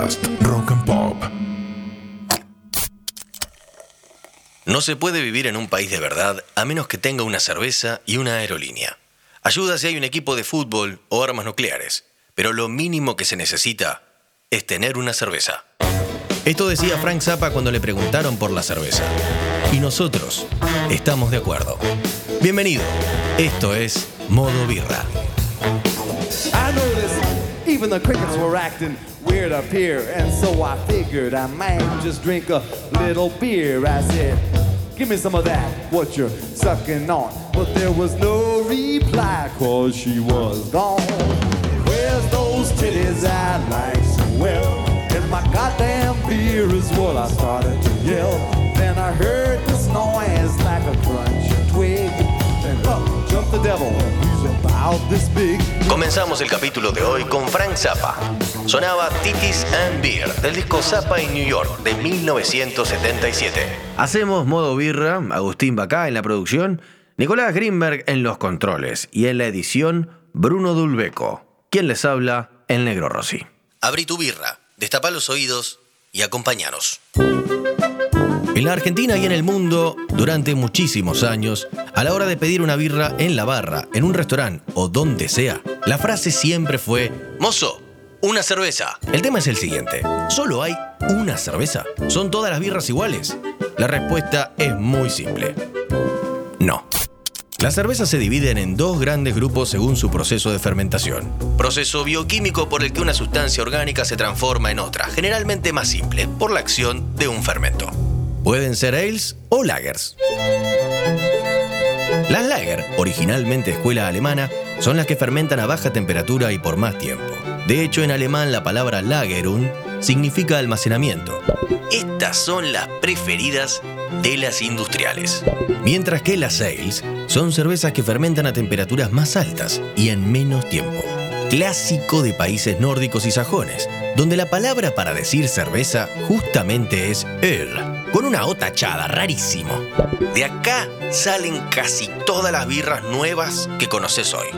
Podcast Rock and Pop. No se puede vivir en un país de verdad a menos que tenga una cerveza y una aerolínea. Ayuda si hay un equipo de fútbol o armas nucleares, pero lo mínimo que se necesita es tener una cerveza. Esto decía Frank Zappa cuando le preguntaron por la cerveza. Y nosotros estamos de acuerdo. Bienvenido. Esto es Modo Birra. I noticed even the crickets were acting weird up here, and so I figured I might just drink a little beer. I said, Give me some of that, what you're sucking on. But there was no reply, cause she was gone. Where's those titties I like so well? And my goddamn beer is what I started to yell. Then I heard this noise like a crunch twig. Then up jumped the devil, Comenzamos el capítulo de hoy con Frank Zappa. Sonaba Titis and Beer del disco Zappa in New York de 1977. Hacemos modo birra, Agustín Bacá en la producción, Nicolás Greenberg en los controles y en la edición Bruno Dulbeco. Quien les habla, el negro Rossi. Abrí tu birra, destapa los oídos y acompáñanos. En la Argentina y en el mundo, durante muchísimos años, a la hora de pedir una birra en la barra, en un restaurante o donde sea, la frase siempre fue, Mozo, una cerveza. El tema es el siguiente, ¿solo hay una cerveza? ¿Son todas las birras iguales? La respuesta es muy simple. No. Las cervezas se dividen en dos grandes grupos según su proceso de fermentación. Proceso bioquímico por el que una sustancia orgánica se transforma en otra, generalmente más simple, por la acción de un fermento. Pueden ser ales o lagers. Las lager, originalmente escuela alemana, son las que fermentan a baja temperatura y por más tiempo. De hecho, en alemán la palabra lagerung significa almacenamiento. Estas son las preferidas de las industriales. Mientras que las ales son cervezas que fermentan a temperaturas más altas y en menos tiempo. Clásico de países nórdicos y sajones, donde la palabra para decir cerveza justamente es ale, con una O tachada, rarísimo. De acá salen casi todas las birras nuevas que conoces hoy.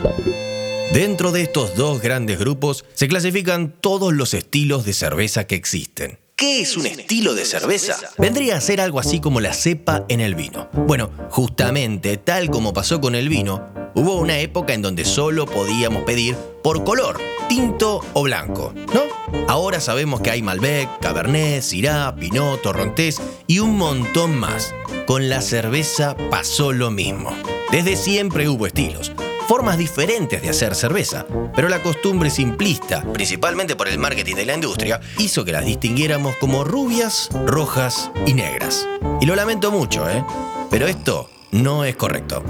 Dentro de estos dos grandes grupos se clasifican todos los estilos de cerveza que existen. ¿Qué es un estilo de cerveza? Vendría a ser algo así como la cepa en el vino. Bueno, justamente tal como pasó con el vino, hubo una época en donde solo podíamos pedir por color, tinto o blanco, ¿no? Ahora sabemos que hay Malbec, Cabernet, Syrah, Pinot, Torrontés y un montón más. Con la cerveza pasó lo mismo. Desde siempre hubo estilos, formas diferentes de hacer cerveza, pero la costumbre simplista, principalmente por el marketing de la industria, hizo que las distinguiéramos como rubias, rojas y negras. Y lo lamento mucho, ¿eh? Pero esto no es correcto.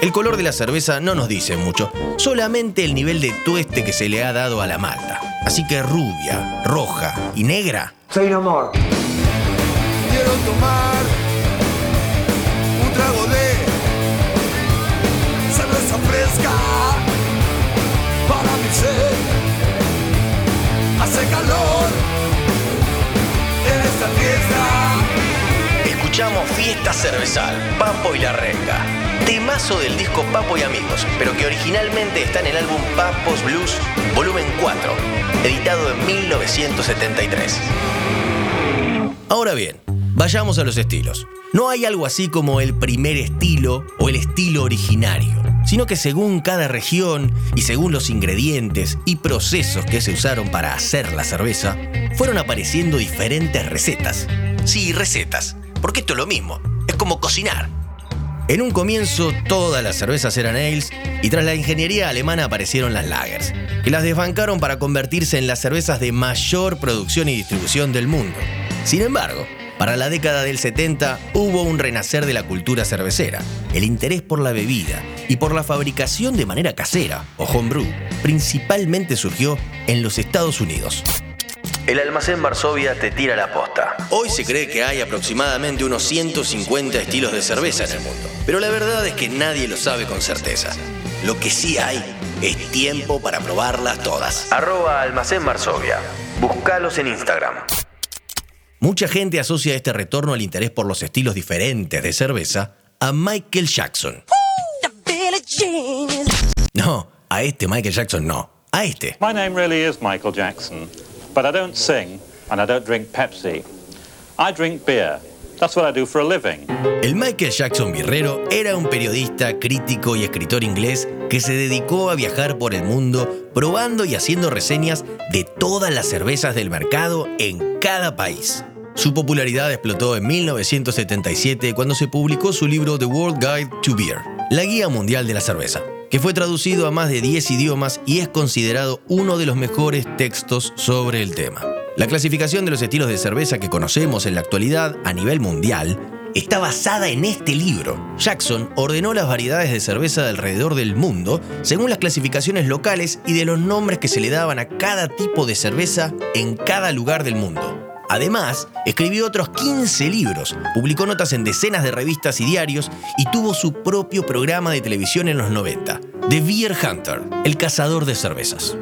El color de la cerveza no nos dice mucho, solamente el nivel de tueste que se le ha dado a la malta. Así que rubia, roja y negra Soy un amor. Quiero tomar Cervezal, Papo y la Renga. Temazo del disco Papo y Amigos, pero que originalmente está en el álbum Papos Blues, volumen 4, editado en 1973. Ahora bien, vayamos a los estilos. No hay algo así como el primer estilo o el estilo originario, sino que según cada región y según los ingredientes y procesos que se usaron para hacer la cerveza, fueron apareciendo diferentes recetas. Sí, recetas, porque esto es lo mismo, es como cocinar. En un comienzo todas las cervezas eran ales y tras la ingeniería alemana aparecieron las lagers, que las desbancaron para convertirse en las cervezas de mayor producción y distribución del mundo. Sin embargo, para la década del 70 hubo un renacer de la cultura cervecera. El interés por la bebida y por la fabricación de manera casera, o homebrew, principalmente surgió en los Estados Unidos. El almacén Varsovia te tira la posta. Hoy se cree que hay aproximadamente unos 150 estilos de cerveza en el mundo, pero la verdad es que nadie lo sabe con certeza. Lo que sí hay es tiempo para probarlas todas. Arroba almacén Varsovia. Búscalos en Instagram. Mucha gente asocia este retorno al interés por los estilos diferentes de cerveza a Michael Jackson. No, a este Michael Jackson no. A este. My name really is Michael Jackson, but I don't sing and I don't drink Pepsi. I drink beer. That's what I do for a living. El Michael Jackson Birrero era un periodista, crítico y escritor inglés que se dedicó a viajar por el mundo probando y haciendo reseñas de todas las cervezas del mercado en cada país. Su popularidad explotó en 1977 cuando se publicó su libro The World Guide to Beer, la guía mundial de la cerveza, que fue traducido a más de 10 idiomas y es considerado uno de los mejores textos sobre el tema. La clasificación de los estilos de cerveza que conocemos en la actualidad a nivel mundial está basada en este libro. Jackson ordenó las variedades de cerveza de alrededor del mundo según las clasificaciones locales y de los nombres que se le daban a cada tipo de cerveza en cada lugar del mundo. Además, escribió otros 15 libros, publicó notas en decenas de revistas y diarios y tuvo su propio programa de televisión en los 90, The Beer Hunter, el cazador de cervezas.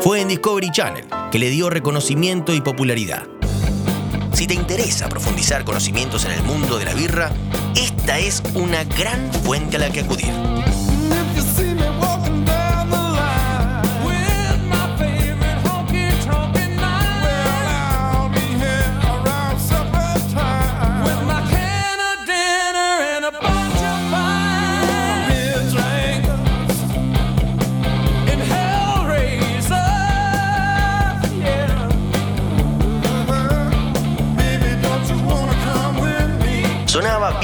Fue en Discovery Channel que le dio reconocimiento y popularidad. Si te interesa profundizar conocimientos en el mundo de la birra, esta es una gran fuente a la que acudir.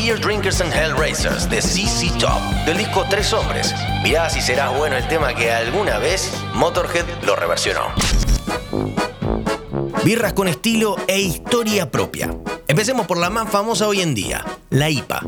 Beer Drinkers and Hellraisers de CC Top, del disco Tres Hombres. Mirá si será bueno el tema que alguna vez Motorhead lo reversionó. Birras con estilo e historia propia. Empecemos por la más famosa hoy en día, la IPA.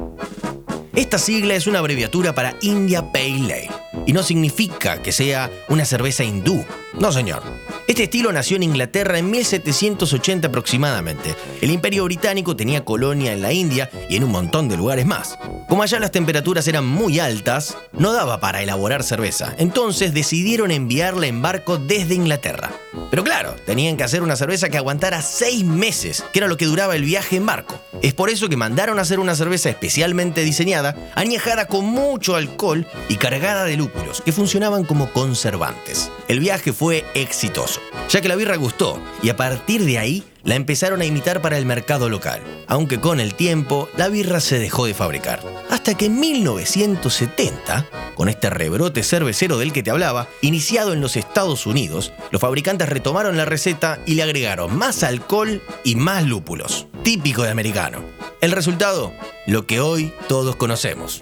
Esta sigla es una abreviatura para India Pale Ale y no significa que sea una cerveza hindú. No, señor. Este estilo nació en Inglaterra en 1780 aproximadamente. El imperio británico tenía colonia en la India y en un montón de lugares más. Como allá las temperaturas eran muy altas, no daba para elaborar cerveza, entonces decidieron enviarla en barco desde Inglaterra. Pero claro, tenían que hacer una cerveza que aguantara seis meses, que era lo que duraba el viaje en barco. Es por eso que mandaron a hacer una cerveza especialmente diseñada, añejada con mucho alcohol y cargada de lúpulos, que funcionaban como conservantes. El viaje fue exitoso, ya que la birra gustó y a partir de ahí la empezaron a imitar para el mercado local, aunque con el tiempo la birra se dejó de fabricar. Hasta que en 1970, con este rebrote cervecero del que te hablaba, iniciado en los Estados Unidos, los fabricantes retomaron la receta y le agregaron más alcohol y más lúpulos, típico de americano. El resultado, lo que hoy todos conocemos.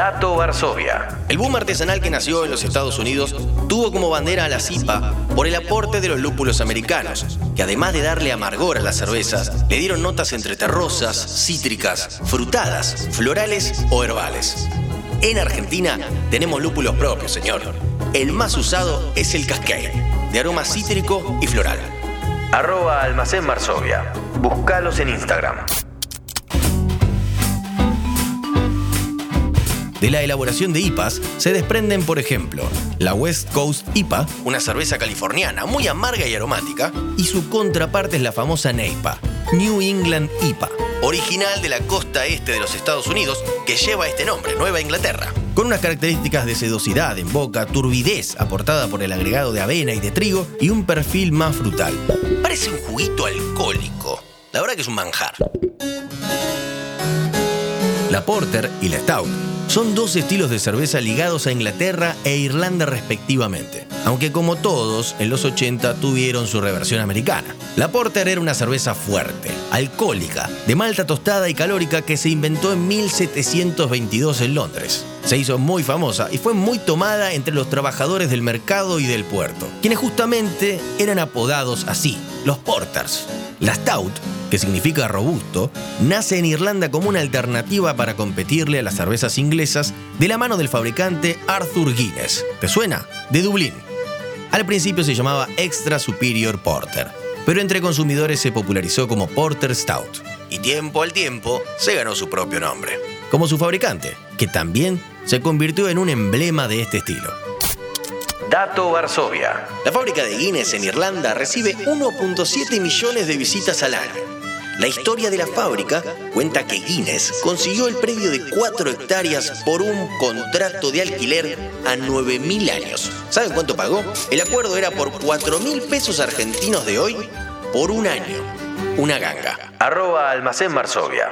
Dato Varsovia. El boom artesanal que nació en los Estados Unidos tuvo como bandera a la CIPA por el aporte de los lúpulos americanos, que además de darle amargor a las cervezas, le dieron notas entre terrosas, cítricas, frutadas, florales o herbales. En Argentina tenemos lúpulos propios, señor. El más usado es el Cascade, de aroma cítrico y floral. Arroba Almacén Varsovia. Búscalos en Instagram. De la elaboración de IPAs se desprenden, por ejemplo, la West Coast IPA, una cerveza californiana muy amarga y aromática, y su contraparte es la famosa NEIPA, New England IPA, original de la costa este de los Estados Unidos, que lleva este nombre, Nueva Inglaterra, con unas características de sedosidad en boca, turbidez aportada por el agregado de avena y de trigo y un perfil más frutal. Parece un juguito alcohólico. La verdad que es un manjar. La Porter y la Stout son dos estilos de cerveza ligados a Inglaterra e Irlanda respectivamente, aunque como todos, en los 80 tuvieron su reversión americana. La Porter era una cerveza fuerte, alcohólica, de malta tostada y calórica que se inventó en 1722 en Londres. Se hizo muy famosa y fue muy tomada entre los trabajadores del mercado y del puerto, quienes justamente eran apodados así, los Porters. La Stout que significa robusto, nace en Irlanda como una alternativa para competirle a las cervezas inglesas de la mano del fabricante Arthur Guinness. ¿Te suena? De Dublín. Al principio se llamaba Extra Superior Porter, pero entre consumidores se popularizó como Porter Stout y tiempo al tiempo se ganó su propio nombre, como su fabricante, que también se convirtió en un emblema de este estilo. Dato Varsovia. La fábrica de Guinness en Irlanda recibe 1.7 millones de visitas al año La historia de la fábrica cuenta que Guinness consiguió el predio de 4 hectáreas por un contrato de alquiler a 9.000 años. ¿Saben cuánto pagó? El acuerdo era por 4.000 pesos argentinos de hoy por un año. Una ganga. Arroba Almacén Marsovia.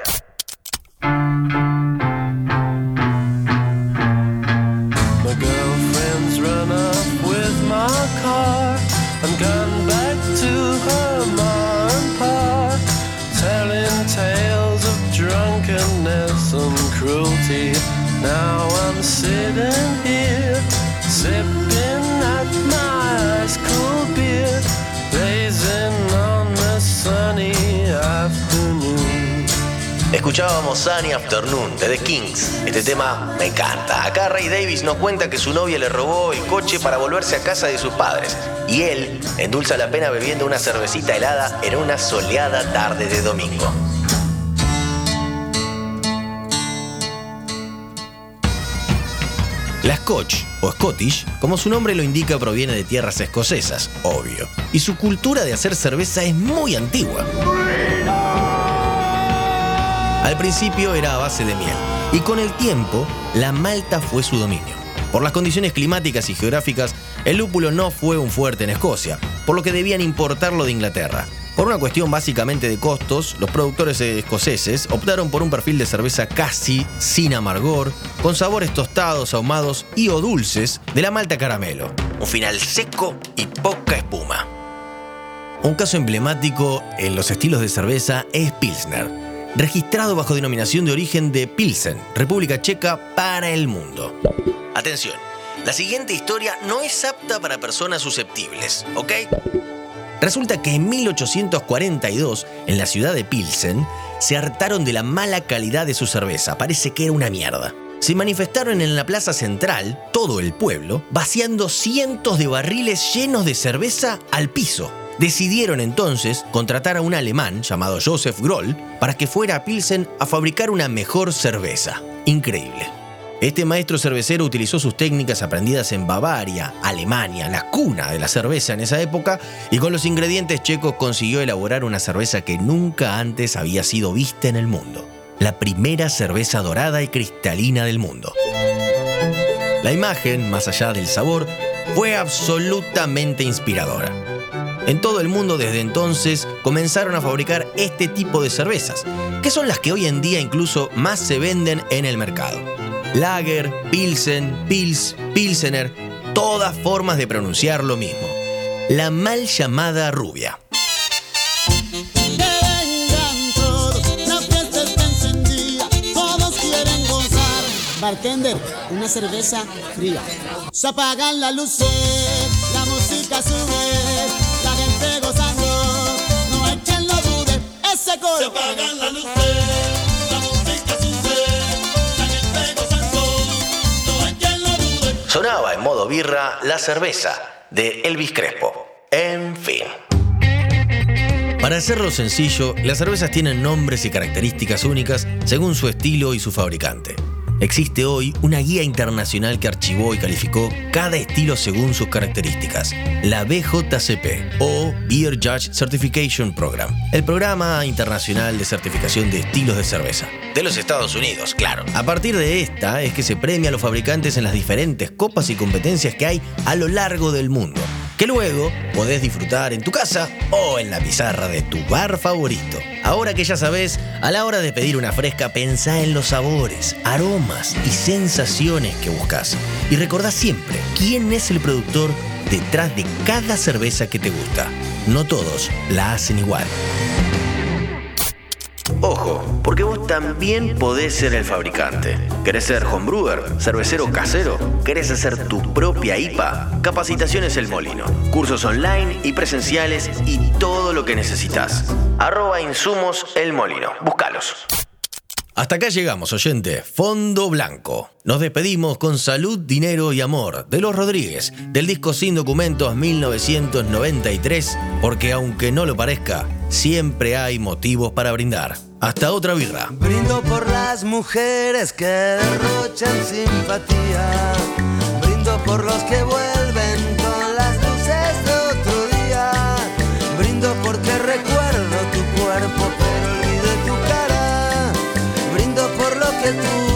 Escuchábamos Sunny Afternoon de The Kings. Este tema me encanta. Acá Ray Davis nos cuenta que su novia le robó el coche para volverse a casa de sus padres. Y él endulza la pena bebiendo una cervecita helada en una soleada tarde de domingo. La Scotch, o Scottish, como su nombre lo indica, proviene de tierras escocesas, obvio. Y su cultura de hacer cerveza es muy antigua. Al principio era a base de miel, y con el tiempo, la malta fue su dominio. Por las condiciones climáticas y geográficas, el lúpulo no fue un fuerte en Escocia, por lo que debían importarlo de Inglaterra. Por una cuestión básicamente de costos, los productores escoceses optaron por un perfil de cerveza casi sin amargor, con sabores tostados, ahumados y o dulces de la malta caramelo. Un final seco y poca espuma. Un caso emblemático en los estilos de cerveza es Pilsner, registrado bajo denominación de origen de Pilsen, República Checa para el mundo. Atención, la siguiente historia no es apta para personas susceptibles, ¿ok? Resulta que en 1842, en la ciudad de Pilsen, se hartaron de la mala calidad de su cerveza. Parece que era una mierda. Se manifestaron en la plaza central, todo el pueblo, vaciando cientos de barriles llenos de cerveza al piso. Decidieron entonces contratar a un alemán llamado Joseph Groll para que fuera a Pilsen a fabricar una mejor cerveza. Increíble. Este maestro cervecero utilizó sus técnicas aprendidas en Bavaria, Alemania, la cuna de la cerveza en esa época, y con los ingredientes checos consiguió elaborar una cerveza que nunca antes había sido vista en el mundo. La primera cerveza dorada y cristalina del mundo. La imagen, más allá del sabor, fue absolutamente inspiradora. En todo el mundo desde entonces comenzaron a fabricar este tipo de cervezas, que son las que hoy en día incluso más se venden en el mercado. Lager, Pilsen, Pils, Pilsener, todas formas de pronunciar lo mismo. La mal llamada rubia. Bartender, una cerveza fría. Se apagan las luces, la música sube, ese coro. Se apagan las luces. Sonaba en modo birra la cerveza de Elvis Crespo. En fin. Para hacerlo sencillo, las cervezas tienen nombres y características únicas según su estilo y su fabricante. Existe hoy una guía internacional que archivó y calificó cada estilo según sus características, la BJCP o Beer Judge Certification Program, el programa internacional de certificación de estilos de cerveza. De los Estados Unidos, claro. A partir de esta es que se premia a los fabricantes en las diferentes copas y competencias que hay a lo largo del mundo, que luego podés disfrutar en tu casa o en la pizarra de tu bar favorito. Ahora que ya sabes, a la hora de pedir una fresca, pensá en los sabores, aromas y sensaciones que buscas. Y recordá siempre quién es el productor detrás de cada cerveza que te gusta. No todos la hacen igual. Ojo, porque vos también podés ser el fabricante. ¿Querés ser homebrewer? ¿Cervecero casero? ¿Querés hacer tu propia IPA? Capacitaciones El Molino. Cursos online y presenciales y todo lo que necesitas. Arroba Insumos El Molino. Búscalos. Hasta acá llegamos, oyente. Fondo Blanco. Nos despedimos con salud, dinero y amor de los Rodríguez, del disco Sin Documentos 1993, porque aunque no lo parezca, siempre hay motivos para brindar. Hasta otra birra. Brindo por las mujeres que derrochan simpatía. Brindo por los que vuelven 天妒。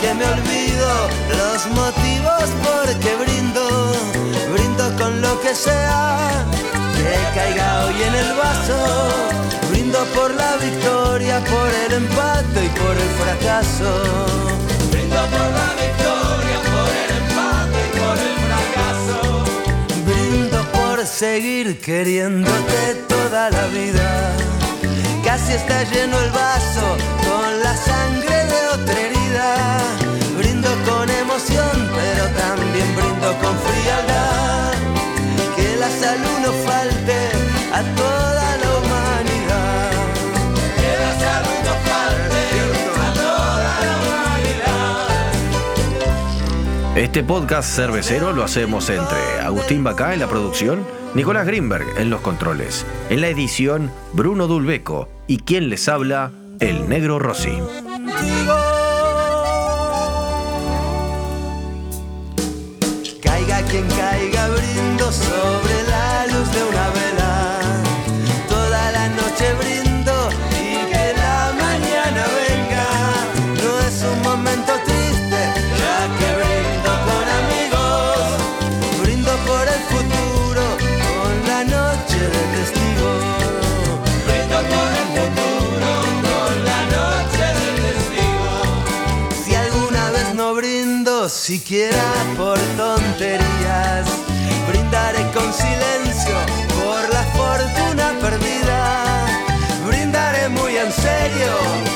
Porque me olvido los motivos porque brindo. Brindo con lo que sea que caiga hoy en el vaso. Brindo por la victoria, por el empate y por el fracaso. Brindo por la victoria, por el empate y por el fracaso. Brindo por seguir queriéndote toda la vida. Casi está lleno el vaso con la sangre de otra. Brindo con emoción, pero también brindo con frialdad. Que la salud no falte a toda la humanidad. Que la salud no falte a toda la humanidad. Este podcast cervecero lo hacemos entre Agustín Bacá en la producción, Nicolás Greenberg en los controles, en la edición Bruno Dulbeco y quien les habla, el negro Rossi. siquiera por tonterías. Brindaré con silencio por la fortuna perdida. Brindaré muy en serio.